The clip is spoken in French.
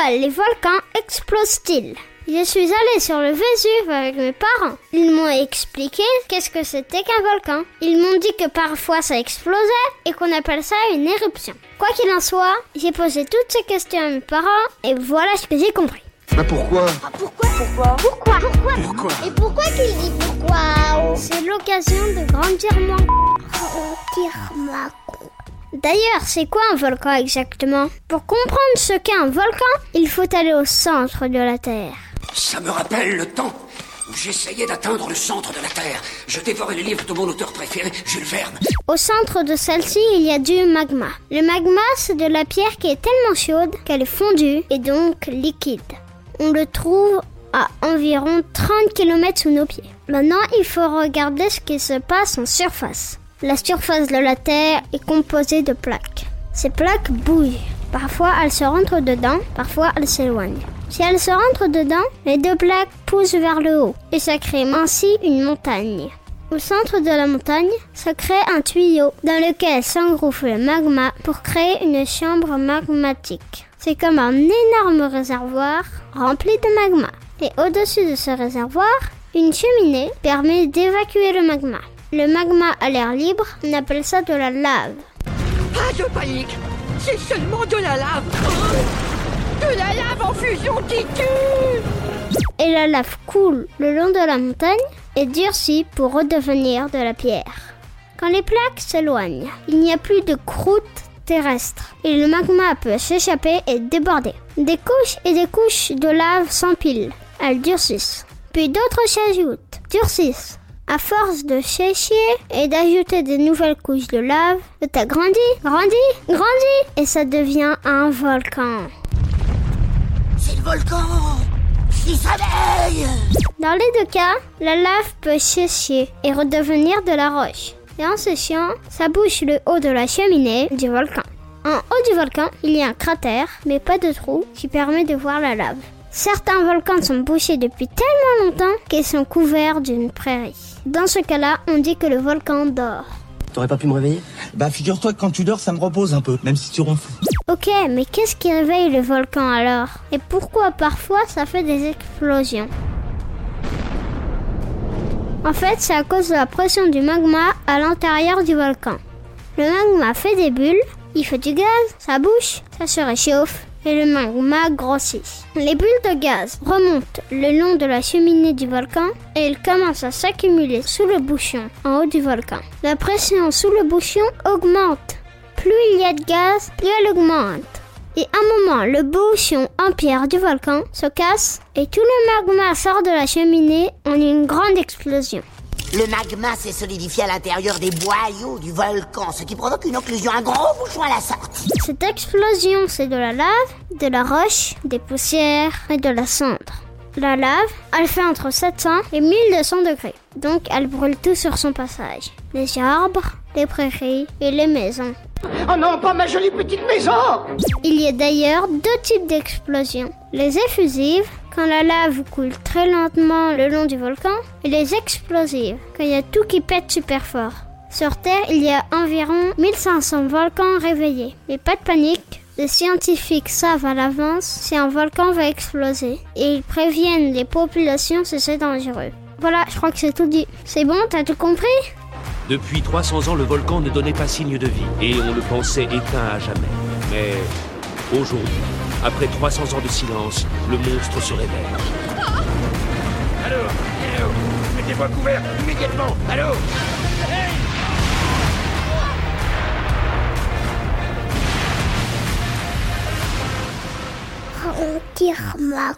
Pourquoi les volcans explosent-ils? Je suis allée sur le Vésuve avec mes parents. Ils m'ont expliqué qu'est-ce que c'était qu'un volcan. Ils m'ont dit que parfois ça explosait et qu'on appelle ça une éruption. Quoi qu'il en soit, j'ai posé toutes ces questions à mes parents et voilà ce que j'ai compris. Bah pourquoi? Pourquoi? Pourquoi? Pourquoi? Pourquoi? Pourquoi? Et pourquoi qu'il dit pourquoi? C'est l'occasion de grandir moins. D'ailleurs, c'est quoi un volcan exactement? Pour comprendre ce qu'est un volcan, il faut aller au centre de la Terre. Ça me rappelle le temps où j'essayais d'atteindre le centre de la Terre. Je dévorais les livres de mon auteur préféré, Jules Verne. Au centre de celle-ci, il y a du magma. Le magma, c'est de la pierre qui est tellement chaude qu'elle est fondue et donc liquide. On le trouve à environ 30 km sous nos pieds. Maintenant, il faut regarder ce qui se passe en surface. La surface de la Terre est composée de plaques. Ces plaques bougent. Parfois, elles se rentrent dedans, parfois elles s'éloignent. Si elles se rentrent dedans, les deux plaques poussent vers le haut et ça crée ainsi une montagne. Au centre de la montagne se crée un tuyau dans lequel s'engouffre le magma pour créer une chambre magmatique. C'est comme un énorme réservoir rempli de magma. Et au-dessus de ce réservoir, une cheminée permet d'évacuer le magma. Le magma à l'air libre, on appelle ça de la lave. Pas de panique C'est seulement de la lave Oh De la lave en fusion qui tue Et la lave coule le long de la montagne et durcit pour redevenir de la pierre. Quand les plaques s'éloignent, il n'y a plus de croûte terrestre et le magma peut s'échapper et déborder. Des couches et des couches de lave s'empilent. Elles durcissent. Puis d'autres s'ajoutent, durcissent. À force de sécher et d'ajouter de nouvelles couches de lave, le tas grandit, grandit, grandit et ça devient un volcan. C'est le volcan Six abeilles Dans les deux cas, la lave peut sécher et redevenir de la roche. Et en séchant, ça bouche le haut de la cheminée du volcan. En haut du volcan, il y a un cratère, mais pas de trou, qui permet de voir la lave. Certains volcans sont bouchés depuis tellement longtemps qu'ils sont couverts d'une prairie. Dans ce cas-là, on dit que le volcan dort. T'aurais pas pu me réveiller? Bah figure-toi que quand tu dors, ça me repose un peu, même si tu ronfles. Ok, mais qu'est-ce qui réveille le volcan alors? Et pourquoi parfois ça fait des explosions? En fait, c'est à cause de la pression du magma à l'intérieur du volcan. Le magma fait des bulles, il fait du gaz, ça bouche, ça se réchauffe et le magma grossit. Les bulles de gaz remontent le long de la cheminée du volcan et elles commencent à s'accumuler sous le bouchon en haut du volcan. La pression sous le bouchon augmente. Plus il y a de gaz, plus elle augmente. Et à un moment, le bouchon en pierre du volcan se casse et tout le magma sort de la cheminée en une grande explosion. Le magma s'est solidifié à l'intérieur des boyaux du volcan, ce qui provoque une occlusion, un gros bouchon à la sortie. Cette explosion, c'est de la lave, de la roche, des poussières et de la cendre. La lave, elle fait entre 700 et 1200 degrés, donc elle brûle tout sur son passage. Les arbres, les prairies et les maisons. Oh non, pas ma jolie petite maison Il y a d'ailleurs deux types d'explosions. Les effusives, quand la lave coule très lentement le long du volcan, et les explosives, quand il y a tout qui pète super fort. Sur Terre, il y a environ 1500 volcans réveillés. Mais pas de panique, les scientifiques savent à l'avance si un volcan va exploser et ils préviennent les populations si c'est dangereux. Voilà, je crois que c'est tout dit. C'est bon, t'as tout compris? Depuis 300 ans, le volcan ne donnait pas signe de vie et on le pensait éteint à jamais. Mais aujourd'hui, après 300 ans de silence, le monstre se réveille. Allô Allô Mettez-moi couvert immédiatement Allô On tire ma